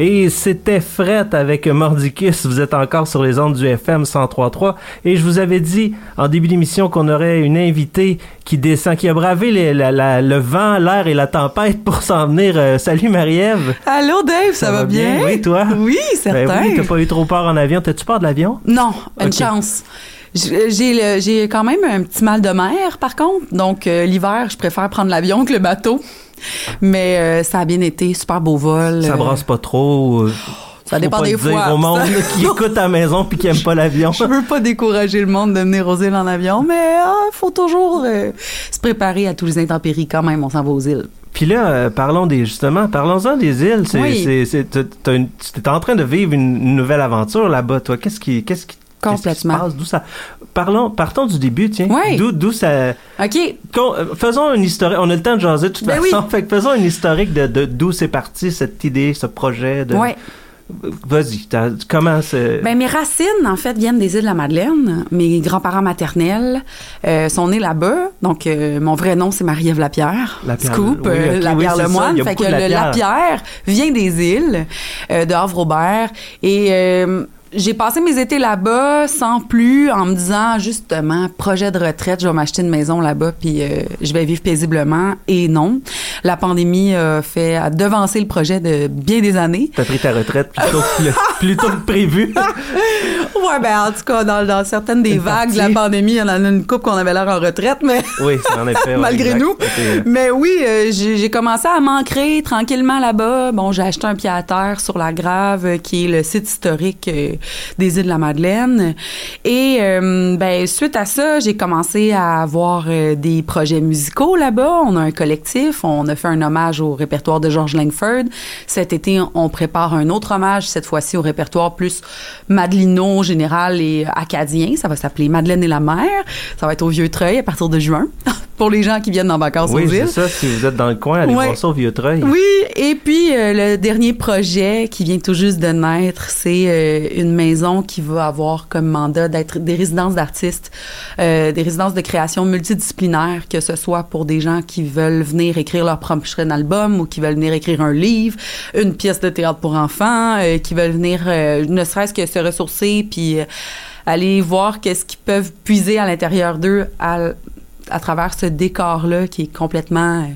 Et c'était Fret avec Mordicus. Vous êtes encore sur les ondes du FM 103.3. Et je vous avais dit en début d'émission qu'on aurait une invitée qui descend, qui a bravé le vent, l'air et la tempête pour s'en venir. Euh, salut Marie-Ève. Allô Dave, ça, va, bien? Oui, toi? Oui, certain. Ben oui, t'as pas eu trop peur en avion. T'as-tu peur de l'avion? Non, une chance. J'ai j'ai quand même un petit mal de mer, par contre. Donc, euh, l'hiver, je préfère prendre l'avion que le bateau. Mais euh, ça a bien été, super beau vol. Ça brasse pas trop. Ça dépend des fois. au monde qui écoute à la maison puis qui aime pas l'avion. Je veux pas décourager le monde de venir aux îles en avion, mais il ah, faut toujours euh, se préparer à tous les intempéries quand même. On s'en va aux îles. Puis là, parlons des justement, parlons-en des îles. C'est, oui. c'est, en train de vivre une, nouvelle aventure là-bas. Toi, qu'est-ce qui, qu'est-ce qui Complètement. D'où ça Parlons, partons du début, tiens. Oui. D'où, d'où ça. Ok. Euh, faisons une historique. On a le temps de jaser de toute ben façon. Fait que faisons une historique de, d'où c'est parti cette idée, ce projet de. Oui. Vas-y, comment c'est... Ben, mes racines, en fait, viennent des îles de la Madeleine. Mes grands-parents maternels euh, sont nés là-bas. Donc, euh, mon vrai nom, c'est Marie-Ève Lapierre. Lapierre. Scoop, oui, okay, Lapierre oui, Lemoine. Fait que le Lapierre vient des îles de Havre-Aubert. Et j'ai passé mes étés là-bas sans plus en me disant justement projet de retraite, je vais m'acheter une maison là-bas puis euh, je vais vivre paisiblement et non. La pandémie a fait a devancé le projet de bien des années. T'as pris ta retraite plutôt que, plutôt que prévu. ouais ben en tout cas dans, dans certaines des vagues de la pandémie, il y en a une coupe qu'on avait l'air en retraite mais Oui, en effet. malgré nous. Mais oui, euh, j'ai commencé à m'ancrer tranquillement là-bas. Bon, j'ai acheté un pied à terre sur la Grave qui est le site historique euh, des îles de la Madeleine. Et euh, ben suite à ça, j'ai commencé à avoir euh, des projets musicaux là-bas. On a un collectif, on a fait un hommage au répertoire de George Langford. Cet été, on prépare un autre hommage, cette fois-ci au répertoire plus madelino général et acadien. Ça va s'appeler Madeleine et la mer. Ça va être au Vieux-Treuil à partir de juin. pour les gens qui viennent en vacances oui, aux îles. Oui, c'est ça. Si vous êtes dans le coin, allez voir ça au Vieux-Treuil. Oui, et puis euh, le dernier projet qui vient tout juste de naître, c'est euh, une maison qui va avoir comme mandat d'être des résidences d'artistes, euh, des résidences de création multidisciplinaires, que ce soit pour des gens qui veulent venir écrire leur prochain album ou qui veulent venir écrire un livre, une pièce de théâtre pour enfants, qui veulent venir ne serait-ce que se ressourcer puis aller voir qu'est-ce qu'ils peuvent puiser à l'intérieur d'eux à à travers ce décor-là qui est complètement euh,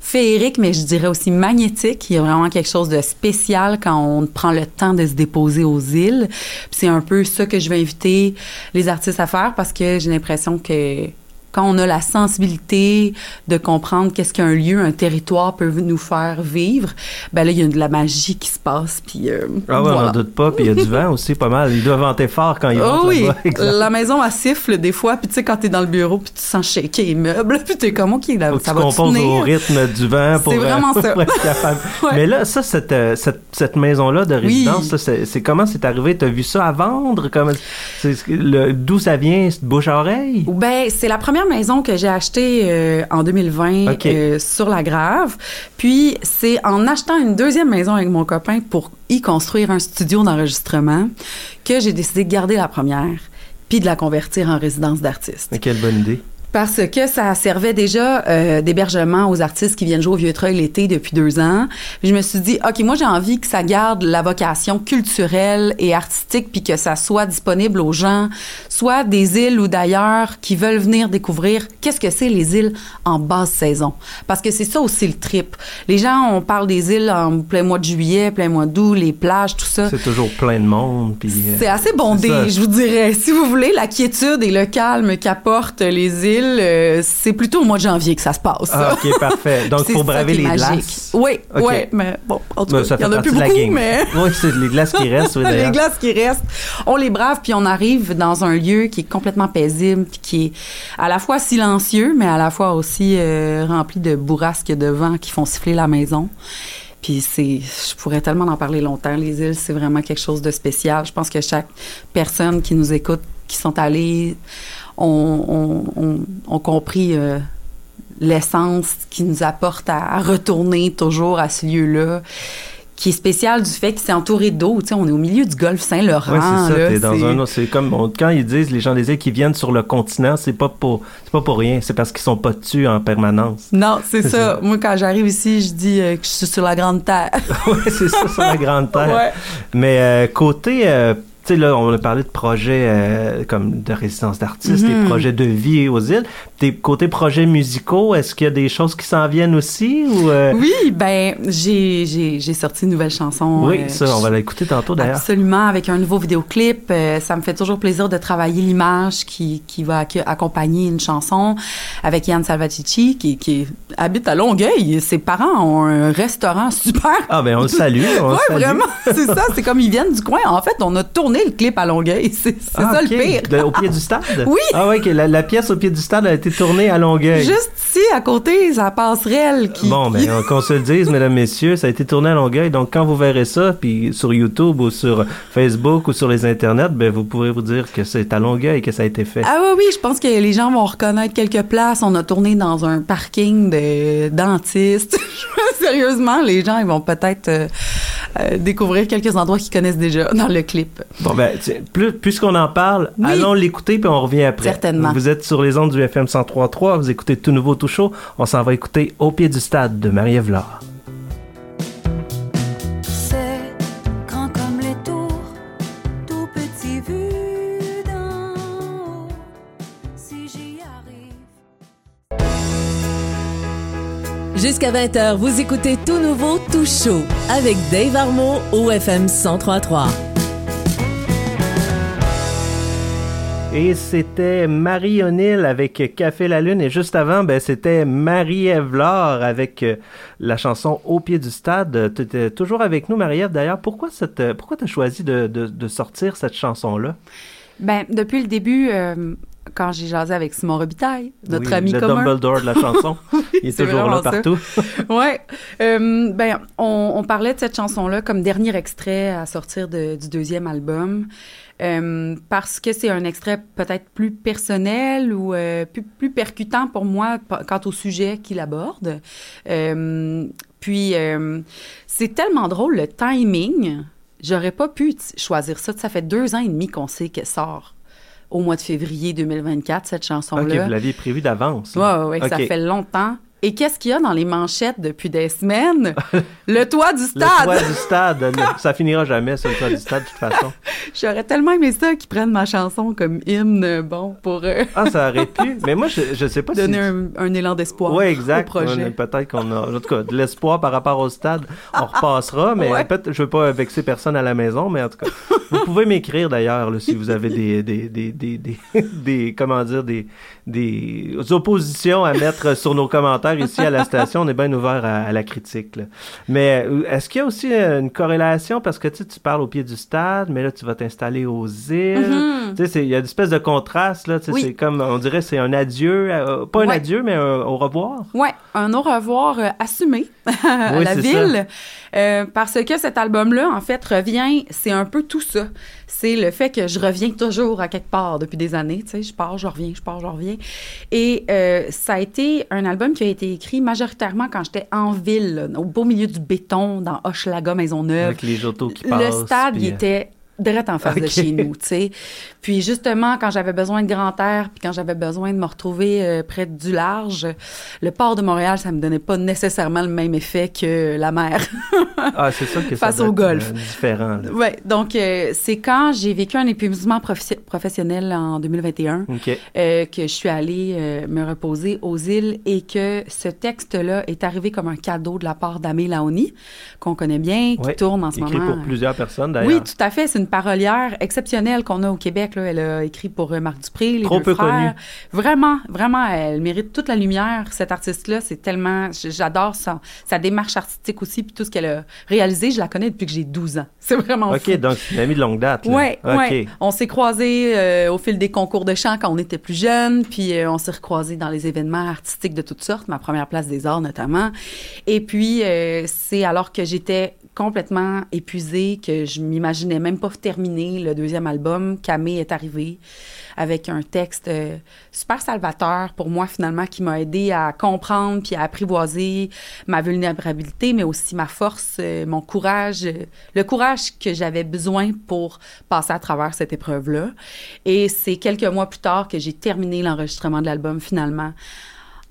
féerique, mais je dirais aussi magnétique. Il y a vraiment quelque chose de spécial quand on prend le temps de se déposer aux îles. C'est un peu ça que je vais inviter les artistes à faire parce que j'ai l'impression que quand on a la sensibilité de comprendre qu'est-ce qu'un lieu, un territoire peut nous faire vivre, ben là, il y a de la magie qui se passe. Puis, euh, ah ouais, on doute pas. Puis il y a du vent aussi, pas mal. Il doit venter fort quand il oh, oui, la maison, elle siffle des fois. Puis tu sais, quand t'es dans le bureau, puis tu sens shaker les meubles, puis t'es comme, OK, là, ça tu va composes au rythme du vent pour, C'est vraiment ça. être capable. Mais là, ça, cette, euh, cette, cette maison-là de résidence, c'est comment c'est arrivé? T'as vu ça à vendre? D'où ça vient? Bouche à oreille? Ben, c'est la première maison que j'ai achetée euh, en 2020 euh, sur la Grave. Puis c'est en achetant une deuxième maison avec mon copain pour y construire un studio d'enregistrement que j'ai décidé de garder la première puis de la convertir en résidence d'artiste. Quelle bonne idée parce que ça servait déjà euh, d'hébergement aux artistes qui viennent jouer au Vieux-Treuil l'été depuis deux ans. je me suis dit, OK, moi, j'ai envie que ça garde la vocation culturelle et artistique, puis que ça soit disponible aux gens, soit des îles ou d'ailleurs, qui veulent venir découvrir qu'est-ce que c'est les îles en basse saison. Parce que c'est ça aussi le trip. Les gens, on parle des îles en plein mois de juillet, plein mois d'août, les plages, tout ça. C'est toujours plein de monde. Puis, euh, c'est assez bondé, je vous dirais. Si vous voulez, la quiétude et le calme qu'apportent les îles, euh, c'est plutôt au mois de janvier que ça se passe. Ah, OK, parfait. Donc, il faut braver les glaces. Oui, oui, mais bon, en tout cas, il y en a plus beaucoup, mais... oui, c'est les glaces qui restent, oui, Les glaces qui restent. On les brave, puis on arrive dans un lieu qui est complètement paisible, puis qui est à la fois silencieux, mais à la fois aussi euh, rempli de bourrasques de vent qui font siffler la maison. Puis c'est, je pourrais tellement en parler longtemps. Les îles, c'est vraiment quelque chose de spécial. Je pense que chaque personne qui nous écoute, qui sont allées ont, compris euh, l'essence qui nous apporte à, retourner toujours à ce lieu-là qui est spécial du fait que c'est entouré d'eau. Tu sais, on est au milieu du golfe Saint-Laurent. Oui, c'est ça. là, t'es dans c'est- un, c'est comme on- quand ils disent les gens des îles qui viennent sur le continent, c'est pas pour, c'est pas pour rien. C'est parce qu'ils sont pas dessus en permanence. Non, c'est ça. ça. Moi, quand j'arrive ici, je dis euh, que je suis sur la grande terre. oui, c'est ça sur la grande terre. Ouais. Mais euh, côté, euh, tu sais là, on a parlé de projets euh, comme de résidence d'artistes, Mhm. des projets de vie aux îles. Des côté projets musicaux, est-ce qu'il y a des choses qui s'en viennent aussi ou euh, Oui, ben, j'ai, sorti une nouvelle chanson. Oui, euh, ça, on va l'écouter tantôt d'ailleurs. Absolument, avec un nouveau vidéoclip. Ça me fait toujours plaisir de travailler l'image qui, qui va acc- accompagner une chanson avec Yann Salvatici, qui, qui habite à Longueuil. Ses parents ont un restaurant super. Ah ben on le salue, salue. vraiment, c'est ça. C'est comme ils viennent du coin. En fait, on a tourné le clip à Longueuil. C'est, Ah, ça le pire. De- au pied du stade? Oui. Ah oui, la, la pièce au pied du stade a été tournée à Longueuil. Juste ici, à côté, ça passerelle qui. Bon, qui- ben, on- qu'on se le dise, mesdames, messieurs, ça a été tourné à Longueuil. Donc, quand vous verrez ça, puis sur YouTube ou sur Facebook ou sur les internets, ben, vous pourrez vous dire que c'est à Longueuil que ça a été fait. Ah oui, oui, je pense que les gens vont reconnaître quelques places. On a tourné dans un parking de dentistes. Sérieusement, les gens ils vont peut-être euh, euh, découvrir quelques endroits qu'ils connaissent déjà dans le clip. Bon, ben, plus, puisqu'on en parle, Oui. allons l'écouter, puis on revient après. Certainement. Vous êtes sur les ondes du FM 103.3, vous écoutez Tout Nouveau, Tout Chaud. On s'en va écouter Au pied du stade de Marie-Ève Jusqu'à 20h, vous écoutez Tout Nouveau, Tout Chaud avec Dave Armo au FM 1033. Et c'était Marie O'Neill avec Café la Lune. Et juste avant, ben, c'était Marie-Ève Laure avec euh, la chanson Au pied du stade. Tu étais toujours avec nous, Marie-Ève. D'ailleurs, pourquoi cette, euh, pourquoi tu as choisi de, de, de sortir cette chanson-là? Ben, depuis le début, euh, quand j'ai jasé avec Simon Robitaille, notre Oui, ami le commun. Dumbledore de la chanson. Il est c'est toujours là partout. ouais. Euh, ben, on, on parlait de cette chanson-là comme dernier extrait à sortir de- du deuxième album. Euh, parce que c'est un extrait peut-être plus personnel ou euh, plus, plus percutant pour moi quant au sujet qu'il aborde. Euh, puis, c'est tellement drôle, le timing. J'aurais pas pu choisir ça. Ça fait deux ans et demi qu'on sait qu'elle sort au mois de février 2024, cette Ok, chanson-là. vous l'aviez prévu d'avance. Ouais, ouais, ouais, ça Ok. fait longtemps. Et qu'est-ce qu'il y a dans les manchettes depuis des semaines? le toit du Le stade! toit du stade, le- ça finira jamais sur le toit du stade de toute façon. J'aurais tellement aimé ça qu'ils prennent ma chanson comme hymne, bon, pour euh, Ah, ça aurait pu. Mais moi, je, je sais pas donner si. un, un élan d'espoir Oui, au exact. Peut-être qu'on a, en tout cas, de l'espoir par rapport au stade. On repassera, mais Ouais. peut-être, je veux pas vexer personne à la maison, mais en tout cas, vous pouvez m'écrire d'ailleurs, là, si vous avez des, des, des, des, des, des- comment dire, des, des oppositions à mettre sur nos commentaires ici à la station. On est bien ouvert à, à la critique, là. Mais euh, est-ce qu'il y a aussi euh, une corrélation? Parce que tu sais, tu parles au pied du stade, mais là, tu vas t'installer aux îles. Mhm. Tu sais, il y a une espèce de contraste, là. tu sais, Oui. C'est comme, on dirait, c'est un adieu, euh, pas un Ouais. adieu, mais un au revoir. Ouais, un au revoir euh, assumé à Oui, la ville. Euh, parce que cet album-là, en fait, revient, c'est un peu tout ça. C'est le fait que je reviens toujours à quelque part depuis des années. Tu sais, je pars, je reviens, je pars, je reviens. Et euh, ça a été un album qui a été écrit majoritairement quand j'étais en ville, là, au beau milieu du béton, dans Hochelaga, Maisonneuve. Avec les autos qui passent. Le stade, puis, il euh, était direct en face de chez nous, tu sais. Puis justement, quand j'avais besoin de grand air, puis quand j'avais besoin de me retrouver euh, près du large, le port de Montréal, ça me donnait pas nécessairement le même effet que la mer. Ah, c'est ça que Face ça au golf. euh, différent, là. ouais, donc euh, c'est quand j'ai vécu un épuisement professi- professionnel en 2021 OK. euh, que je suis allée me reposer aux îles et que ce texte-là est arrivé comme un cadeau de la part d'Amé Laoni, qu'on connaît bien, qui Ouais, tourne en ce Écrit moment. pour plusieurs personnes, d'ailleurs. Oui, tout à fait. C'est une parolière exceptionnelle qu'on a au Québec. Là. Elle a écrit pour euh, Marc Dupré, les Trop deux peu frères. connue. Vraiment, vraiment, elle mérite toute la lumière. Cette artiste-là, c'est tellement... J'adore sa, sa démarche artistique aussi, puis tout ce qu'elle a réalisé. Je la connais depuis que j'ai 12 ans. C'est vraiment fou. OK, donc c'est une amie de longue date. là. Ouais, ouais. On s'est croisés euh, au fil des concours de chant quand on était plus jeunes, puis euh, on s'est recroisés dans les événements artistiques de toutes sortes, ma première place des arts notamment. Et puis, c'est alors que j'étais complètement épuisée, que je m'imaginais même pas terminer le deuxième album, Camé est arrivé avec un texte euh, super salvateur pour moi finalement qui m'a aidé à comprendre puis à apprivoiser ma vulnérabilité mais aussi ma force, euh, mon courage, euh, le courage que j'avais besoin pour passer à travers cette épreuve-là. Et c'est quelques mois plus tard que j'ai terminé l'enregistrement de l'album finalement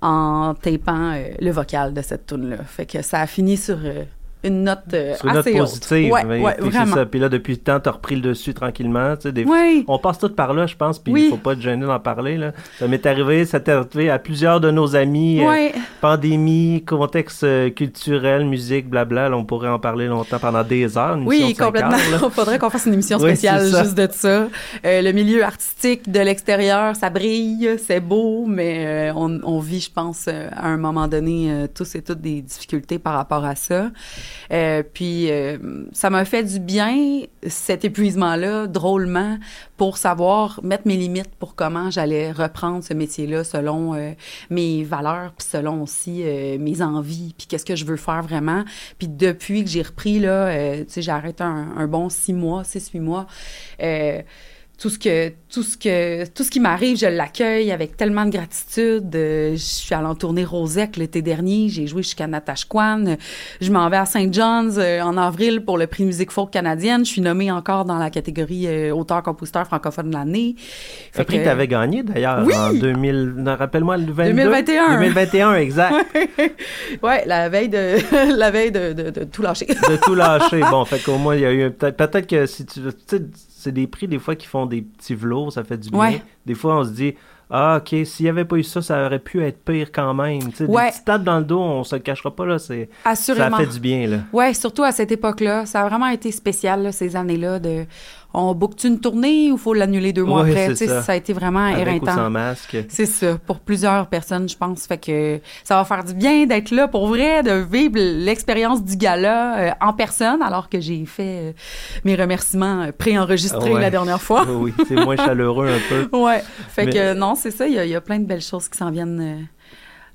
en tapant le vocal de cette tune là Fait que ça a fini sur une note euh, Sur une note assez positive. haute. Ouais, ouais, vraiment. ça. Puis là, depuis le temps, t'as repris le dessus tranquillement. Tu sais, des... Oui. On passe tout par là, je pense, puis il Oui. faut pas être gêné d'en parler. Là. Ça m'est arrivé, ça t'est arrivé à plusieurs de nos amis. euh, Ouais. pandémie, contexte euh, culturel, musique, blabla. Là, on pourrait en parler longtemps, pendant des heures. une Oui, complètement. Il faudrait qu'on fasse une émission Oui, spéciale juste de ça. Le milieu artistique de l'extérieur, ça brille, c'est beau, mais on, on vit, je pense, à un moment donné, tous et toutes des difficultés par rapport à ça. Euh, puis, euh, ça m'a fait du bien, cet épuisement-là, drôlement, pour savoir mettre mes limites pour comment j'allais reprendre ce métier-là selon euh, mes valeurs, puis selon aussi euh, mes envies, puis qu'est-ce que je veux faire vraiment. Puis depuis que j'ai repris, là, euh, tu sais, j'ai arrêté un, un bon six mois, six, huit mois. Tout ce que tout ce que tout ce qui m'arrive, je l'accueille avec tellement de gratitude. Euh, je suis allée en tournée Rosec l'été dernier, j'ai joué jusqu'à Natashquan. Je m'en vais à St. John's euh, en avril pour le prix musique folk canadienne. Je suis nommée encore dans la catégorie euh, auteur-compositeur francophone de l'année. Un prix que- tu avais gagné d'ailleurs Oui! en 2000. non, Rappelle-moi le 22, 2021. 2021, exact. Ouais, la veille de la veille de, de, de tout lâcher. de tout lâcher. Bon, fait qu'au moins, il y a eu peut-être peut-être que si tu. C'est des prix des fois qui font des petits velours, ça fait du bien. Ouais. Des fois, on se dit. Ah, ok, s'il n'y avait pas eu ça, ça aurait pu être pire quand même. Tu sais, Ouais. Des petites tapes dans le dos, on se le cachera pas, là. c'est- Ça fait du bien, là. Ouais, surtout à cette époque-là, ça a vraiment été spécial là, ces années-là de on book une tournée ou faut l'annuler deux mois après, ça. ça. a été vraiment Avec ou éreintant. sans masque. C'est ça, pour plusieurs personnes, je pense. Fait que ça va faire du bien d'être là pour vrai, de vivre l'expérience du gala euh, en personne, alors que j'ai fait euh, mes remerciements euh, préenregistrés ouais. la dernière fois. oui, c'est moins chaleureux un peu. Ouais. Fait Mais- que non, c'est ça, il y, a- il y a plein de belles choses qui s'en viennent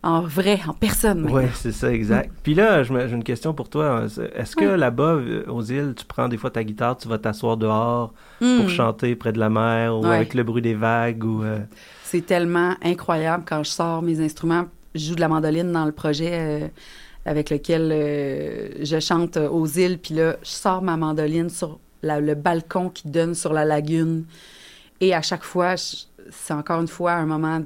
en vrai, en personne. Oui, c'est ça, exact. Puis là, j'ai une question pour toi. Est-ce que là-bas, euh, aux îles, tu prends des fois ta guitare, tu vas t'asseoir dehors Hmm. pour chanter près de la mer ou Ouais. avec le bruit des vagues ou... euh, C'est tellement incroyable quand je sors mes instruments. Je joue de la mandoline dans le projet euh, avec lequel euh, je chante aux îles. Puis là, je sors ma mandoline sur la- le balcon qui donne sur la lagune. Et à chaque fois, c'est encore une fois un moment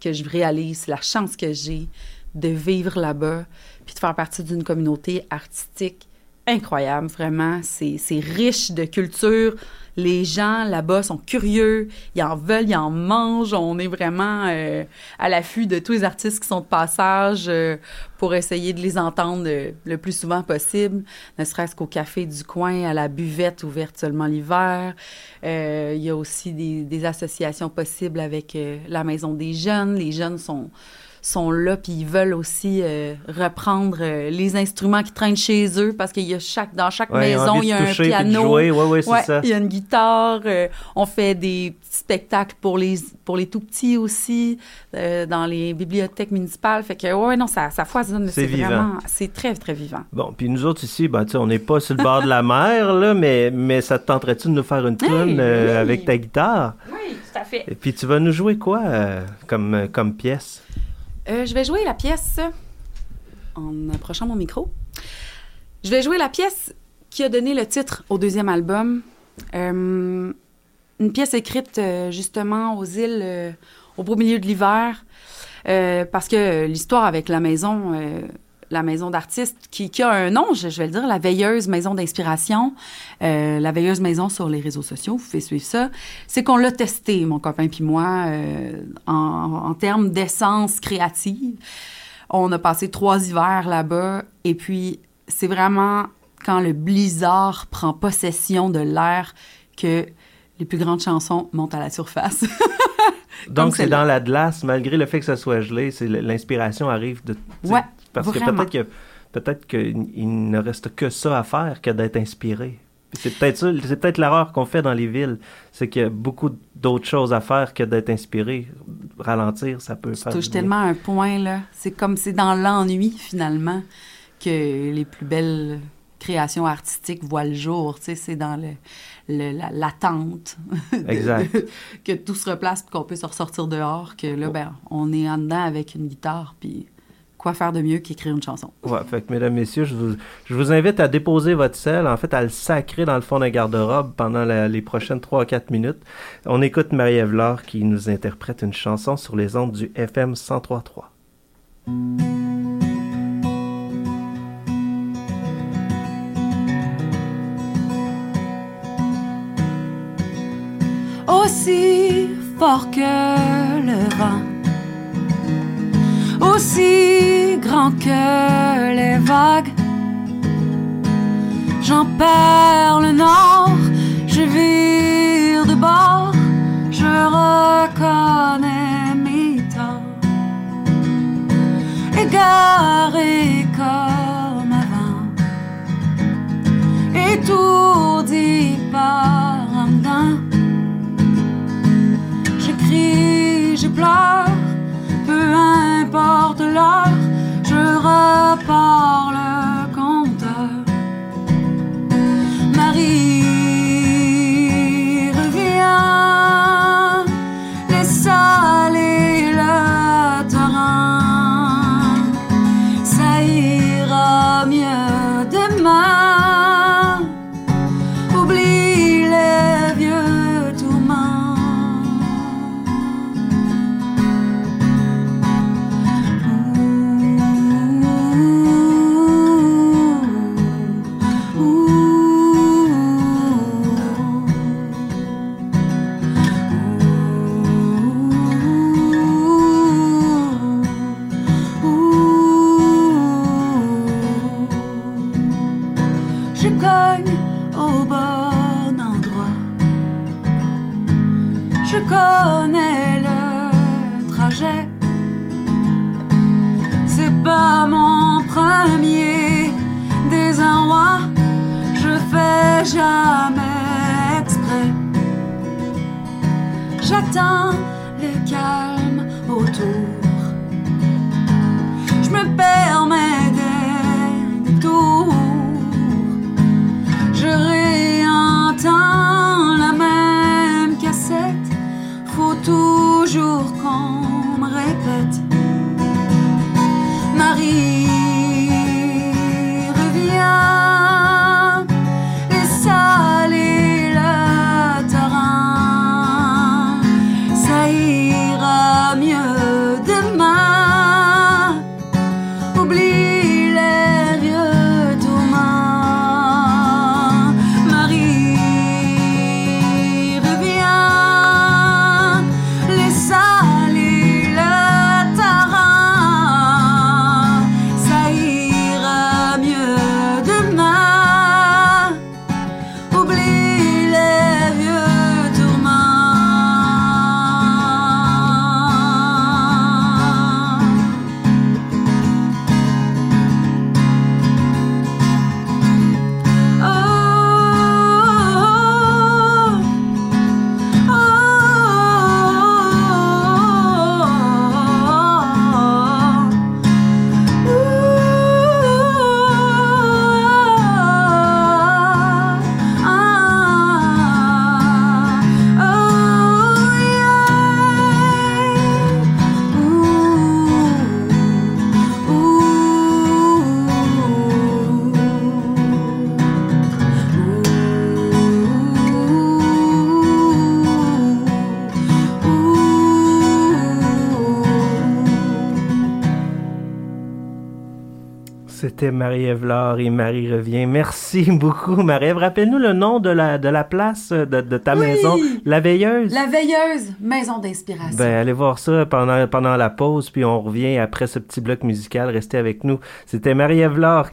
que je réalise la chance que j'ai de vivre là-bas, puis de faire partie d'une communauté artistique incroyable, vraiment. C'est riche de culture. Les gens là-bas sont curieux, ils en veulent, ils en mangent. On est vraiment euh, à l'affût de tous les artistes qui sont de passage euh, pour essayer de les entendre euh, le plus souvent possible, ne serait-ce qu'au café du coin, à la buvette ouverte seulement l'hiver. Euh, il y a aussi des, des associations possibles avec euh, la Maison des Jeunes. Les jeunes sont sont là puis ils veulent aussi euh, reprendre euh, les instruments qui traînent chez eux parce qu'il y a chaque dans chaque ouais, maison il y a un piano. Ouais, ouais, ça. il y a une guitare. euh, on fait des petits spectacles pour les pour les tout petits aussi euh, dans les bibliothèques municipales. Fait que ouais, non, ça ça foisonne. C'est vraiment, c'est très très vivant. Bon, puis nous autres ici, ben, tu sais, on n'est pas sur le bord de la mer, là, mais, mais ça te tenterait-tu de nous faire une tune euh, oui. avec ta guitare? Oui, tout à fait. Et puis tu vas nous jouer quoi euh, comme, comme pièce? Euh, je vais jouer la pièce en approchant mon micro. Je vais jouer la pièce qui a donné le titre au deuxième album. Euh, une pièce écrite euh, justement aux îles au beau milieu de l'hiver. Parce que l'histoire avec la maison, la maison d'artistes, qui, qui a un nom, je, je vais le dire, la veilleuse maison d'inspiration, euh, la veilleuse maison sur les réseaux sociaux, vous pouvez suivre ça, c'est qu'on l'a testé, mon copain puis moi, euh, en, en termes d'essence créative. On a passé trois hivers là-bas, et puis c'est vraiment quand le blizzard prend possession de l'air que les plus grandes chansons montent à la surface. Donc c'est dans la glace, malgré le fait que ça soit gelé, l'inspiration arrive de... Ouais, Parce que vraiment. peut-être que peut-être qu'il ne reste que ça à faire que d'être inspiré. C'est peut-être ça, c'est peut-être l'erreur qu'on fait dans les villes, c'est qu'il y a beaucoup d'autres choses à faire que d'être inspiré. Ralentir, ça peut Tu faire. bien. tellement un point, là. C'est comme c'est dans l'ennui, finalement, que les plus belles création artistique voit le jour. Tu sais, c'est dans le, le- la- l'attente que tout se replace qu'on peut se ressortir dehors, que là, ben, on est en dedans avec une guitare, puis quoi faire de mieux qu'écrire une chanson? Ouais, fait que, mesdames, messieurs, je vous, je vous invite à déposer votre sel, en fait, à le sacrer dans le fond d'un garde-robe pendant la- les prochaines 3 à 4 minutes. On écoute Marie-Ève Laure qui nous interprète une chanson sur les ondes du FM 1033. aussi fort que le vent, aussi grand que les vagues. J'en perds le nord, je vire de bord, je reconnais mes. Égaré C'est pas mon premier désarroi. Je fais jamais exprès. J'attends le calme autour. Je me permets C'était Marie-Ève et Marie revient. Merci beaucoup, Marie-Ève. Rappelle-nous le nom de la, de la place de, de ta Oui. maison, La Veilleuse. La veilleuse, maison d'inspiration. Ben, allez voir ça pendant, pendant la pause, puis on revient après ce petit bloc musical. Restez avec nous. C'était Marie-Ève